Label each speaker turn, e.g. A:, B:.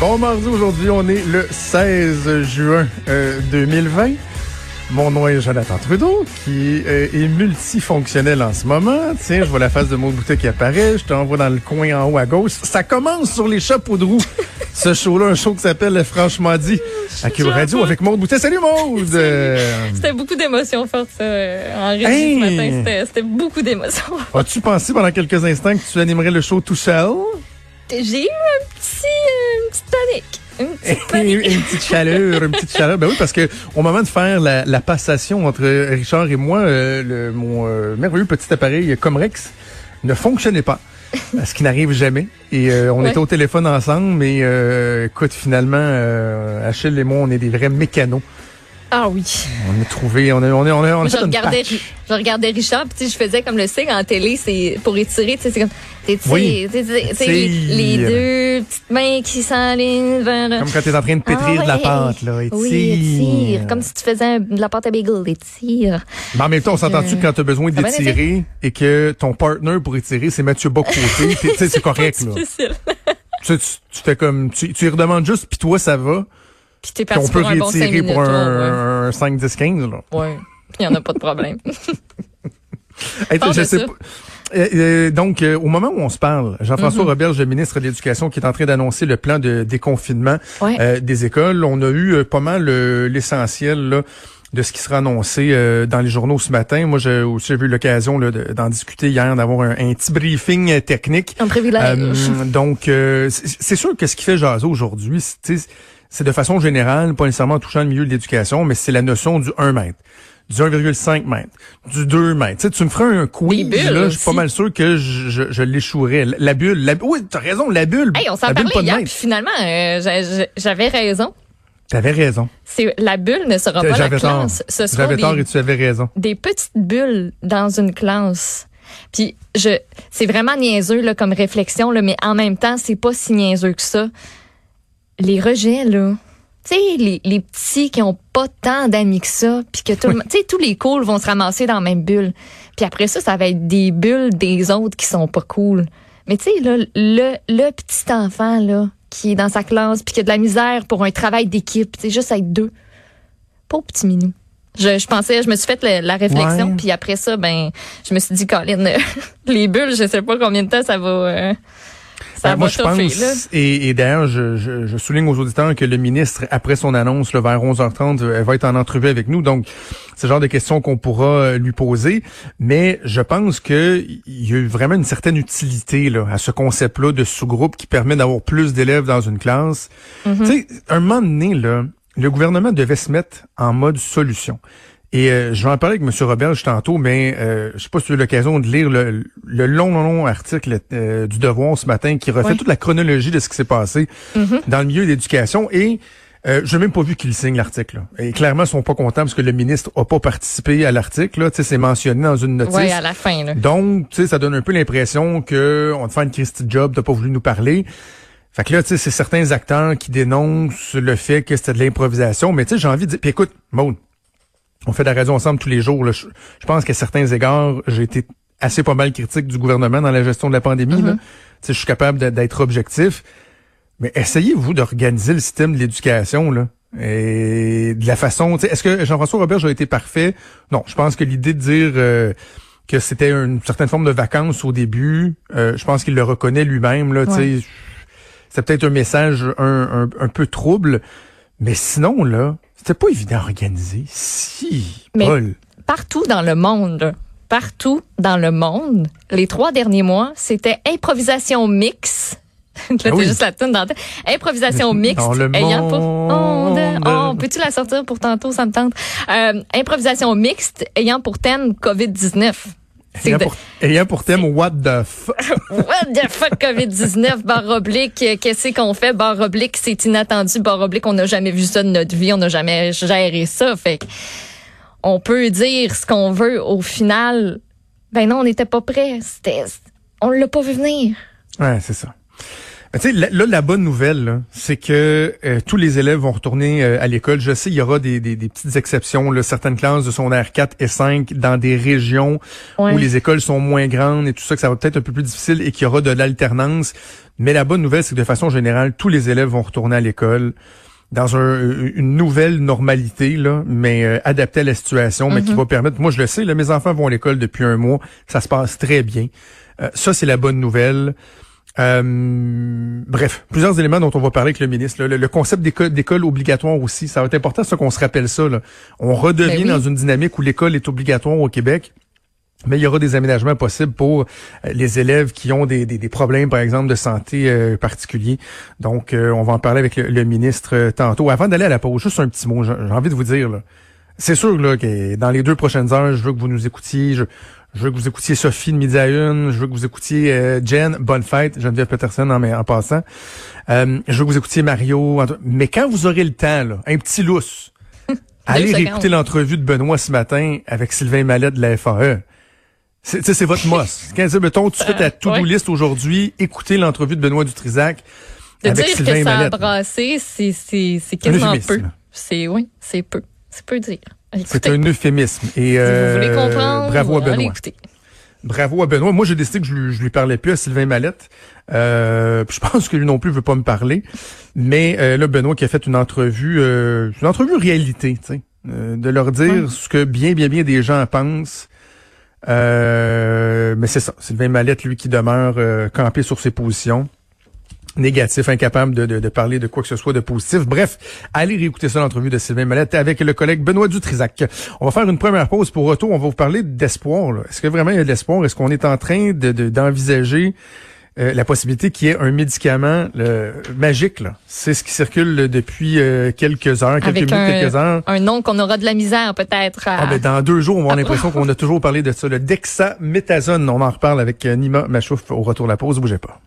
A: Bon mardi, aujourd'hui, on est le 16 juin euh, 2020. Mon nom est Jonathan Trudeau, qui euh, est multifonctionnel en ce moment. Tiens, je vois la face de mon bouteille qui apparaît. Je t'envoie dans le coin en haut à gauche. Ça commence sur les chapeaux de roue. Ce show-là, un show qui s'appelle Franchement dit à Cube Radio avec Maud Boutet. Salut Maud! Euh,
B: C'était beaucoup d'émotions fortes, ça, euh, en régie
A: Hey!
B: ce matin. C'était- C'était beaucoup d'émotions.
A: As-tu pensé pendant quelques instants que tu animerais le show tout seul?
B: J'ai eu un petit, euh, une petite panique. Une petite
A: une petite chaleur, une petite chaleur. Ben oui, parce que au moment de faire la, la passation entre Richard et moi, euh, le, mon euh, merveilleux petit appareil Comrex ne fonctionnait pas. Ce qui n'arrive jamais. Et euh, on
B: Ouais.
A: était au téléphone ensemble, mais euh, écoute, finalement, euh, Achille et moi, on est des vrais mécanos.
B: Ah oui.
A: On a trouvé, on a, on a, on a, on a
B: Moi,
A: fait
B: je
A: une
B: regardais, je regardais Richard, puis je faisais comme le signe en télé, c'est pour étirer, c'est comme,
A: Oui.
B: les, les deux petites mains qui s'enlignent vers
A: Comme quand tu es en train de pétrir
B: Ah
A: de la
B: ouais.
A: pâte, là. Et
B: Oui, étire. Comme si tu faisais un- de la pâte à bagel, étire.
A: Mais en même temps, on s'entend-tu que quand tu as besoin d'étirer et que ton partner pour étirer, c'est Mathieu Bocoté, c'est correct, là. Tu, tu, fais comme, tu, tu y redemandes juste, puis toi, ça va.
B: Puis t'es parti
A: peut
B: pour un bon 5
A: rétirer
B: minutes.
A: pour
B: ouais,
A: un, un 5, 10, 15, là.
B: ouais. Il y en a pas de problème.
A: Hey, je sais pas. Euh, euh, donc, euh, au moment où on se parle, Jean-François. Roberge, le ministre de l'Éducation, qui est en train d'annoncer le plan de déconfinement
B: Ouais.
A: euh, des écoles, on a eu pas mal l'essentiel de ce qui sera annoncé dans les journaux ce matin. Moi, j'ai aussi eu l'occasion d'en discuter hier, d'avoir un, un petit briefing technique.
B: Un privilège.
A: Donc, c'est sûr que ce qui fait jaser aujourd'hui, c'est c'est de façon générale, pas nécessairement touchant le milieu de l'éducation, mais c'est la notion du 1 mètre, du 1,5 mètre, du 2 mètres. Tu sais, tu me feras un quiz, là, je suis pas mal sûr que je, je, je l'échouerais. La bulle, la, oui, t'as raison, la bulle.
B: Hey, on s'en parlait hier, puis finalement, euh, j'a- j'a- j'avais raison.
A: T'avais raison.
B: C'est la bulle ne sera pas la classe. Ce
A: J'avais tort et tu avais raison.
B: des petites bulles dans une classe. Puis je, c'est vraiment niaiseux là comme réflexion là, mais en même temps, c'est pas si niaiseux que ça. Les rejets là. Tu sais, les, les petits qui ont pas tant d'amis que ça, puis que tout le monde- tu sais, tous les cools vont se ramasser dans la même bulle. Puis après ça, ça va être des bulles des autres qui sont pas cool. Mais tu sais, là, le, le petit enfant, là, qui est dans sa classe, puis qui a de la misère pour un travail d'équipe, tu sais, juste être deux. Pauvre petit minou. Je, je pensais, je me suis fait la, la réflexion, puis après ça, ben, je me suis dit, Colin, les bulles, je sais pas combien de temps ça va, euh, ça
A: Ben, moi, je
B: toffer,
A: pense,
B: là.
A: et, et d'ailleurs, je, je, je souligne aux auditeurs que le ministre, après son annonce, là, vers 11h30, euh, elle va être en entrevue avec nous. Donc, c'est le genre de questions qu'on pourra euh, lui poser. Mais je pense que il y a eu vraiment une certaine utilité là, à ce concept-là de sous-groupe qui permet d'avoir plus d'élèves dans une classe.
B: Mm-hmm.
A: Tu sais, un moment donné, là, le gouvernement devait se mettre en mode solution. Et euh, je vais en parler avec M. Roberge tantôt, mais euh, je sais pas si tu as eu l'occasion de lire le, le long, long, long article euh, du Devoir ce matin qui refait
B: Oui.
A: toute la chronologie de ce qui s'est passé
B: Mm-hmm.
A: dans le milieu de l'éducation. Et euh, je n'ai même pas vu qu'il signe l'article. là. Et clairement, ils sont pas contents parce que le ministre a pas participé à l'article. là. Tu sais, C'est mentionné dans une notice.
B: Ouais, à la fin, là.
A: Donc, tu sais, ça donne un peu l'impression que on te fait une Christie job, t'as pas voulu nous parler. Fait que là, tu sais, c'est certains acteurs qui dénoncent le fait que c'était de l'improvisation. Mais tu sais, j'ai envie de dire, puis écoute, Maud, on fait de la radio ensemble tous les jours. là. Je, je pense qu'à certains égards, j'ai été assez pas mal critique du gouvernement dans la gestion de la pandémie. sais, je suis capable d'être objectif. Mais essayez-vous d'organiser le système de l'éducation, là. Et de la façon, tu sais, est-ce que Jean-François Robert a été parfait? Non, je pense que l'idée de dire euh, que c'était une certaine forme de vacances au début, euh, je pense qu'il le reconnaît lui-même, là, tu sais. C'est peut-être un message un, un, un peu trouble, mais sinon, là, c'était pas évident à organiser. Si,
B: Mais-
A: Paul.
B: Partout dans le monde, partout dans le monde, les trois derniers mois, c'était improvisation mix. Là, t'es
A: Ah oui.
B: juste la tune dans la tête. Improvisation mixte.
A: Dans le
B: ayant pour
A: monde.
B: Oh, peux-tu la sortir pour tantôt? Ça me tente. Euh, improvisation mixte ayant pour thème COVID-19.
A: Ayant pour, ayant pour thème What the fuck.
B: What the fuck COVID-19, barre oblique, qu'est-ce qu'on fait, barre oblique, c'est inattendu, barre oblique, on n'a jamais vu ça de notre vie, on n'a jamais géré ça, fait on peut dire ce qu'on veut, au final, ben non, on n'était pas prêt, c'était, on l'a pas vu venir.
A: Ouais, c'est ça. Tu sais, là, la bonne nouvelle, c'est que euh, tous les élèves vont retourner euh, à l'école. Je sais, il y aura des, des, petites exceptions, là, certaines classes de r 4 et 5 dans des régions où les écoles sont moins grandes et tout ça, que ça va peut-être un peu plus difficile et qu'il y aura de l'alternance. Mais la bonne nouvelle, c'est que de façon générale, tous les élèves vont retourner à l'école dans une nouvelle normalité, là, mais euh, adaptée à la situation, mais qui mm-hmm. va permettre. Moi, je le sais, là, mes enfants vont à l'école depuis un mois, ça se passe très bien. ça, c'est la bonne nouvelle. Euh, bref, plusieurs éléments dont on va parler avec le ministre. Le, concept d'école obligatoire aussi, ça va être important ça qu'on se rappelle ça. On redevient ben dans une dynamique où l'école est obligatoire au Québec. Mais il y aura des aménagements possibles pour euh, les élèves qui ont des, des, problèmes, par exemple, de santé euh, particuliers. Donc, on va en parler avec le, ministre tantôt. Avant d'aller à la pause, juste un petit mot, j'ai envie de vous dire, c'est sûr là, que dans les deux prochaines heures, je veux que vous nous écoutiez. Je, je veux que vous écoutiez Sophie de midi à une. Je veux que vous écoutiez euh, Jen. Bonne fête, Geneviève Peterson en, en passant. Euh, je veux que vous écoutiez Mario. Mais quand vous aurez le temps, là, un petit lousse, allez réécouter l'entrevue de Benoît ce matin avec Sylvain Mallet de la FAE. C'est votre mosse. Quand mettons, tu fais ta to-do list aujourd'hui, écoutez l'entrevue de Benoît Dutrisac
B: de
A: avec
B: dire
A: Sylvain
B: que ça
A: a
B: brassé, c'est quasiment peu. C'est oui, c'est peu. C'est peu dire.
A: C'est un euphémisme. Et,
B: euh, comprendre,
A: bravo à Benoît. Bravo à Benoît. Moi, j'ai décidé que je lui, lui parlais plus à Sylvain Mallette. Euh, je pense que lui non plus veut pas me parler. Mais euh, là, Benoît qui a fait une entrevue, euh, une entrevue réalité, tu sais, euh, de leur dire ce que bien, bien, bien des gens pensent. mais c'est ça. Sylvain Mallette, lui, qui demeure campé sur ses positions négatif, incapable de, de, parler de quoi que ce soit de positif. Bref, allez réécouter ça l'entrevue de Sylvain Mallette avec le collègue Benoît Dutrisac. On va faire une première pause pour retour. On va vous parler d'espoir. Est-ce que vraiment il y a de l'espoir? Est-ce qu'on est en train de, d'envisager euh, la possibilité qu'il y ait un médicament magique. C'est ce qui circule depuis euh, quelques heures, quelques minutes, quelques heures.
B: Un nom qu'on aura de la misère peut-être.
A: Ah, ben, dans deux jours, on va avoir l'impression qu'on a toujours parlé de ça. Le dexaméthasone, on en reparle avec euh, Nima Machouf au retour de la pause. Bougez pas.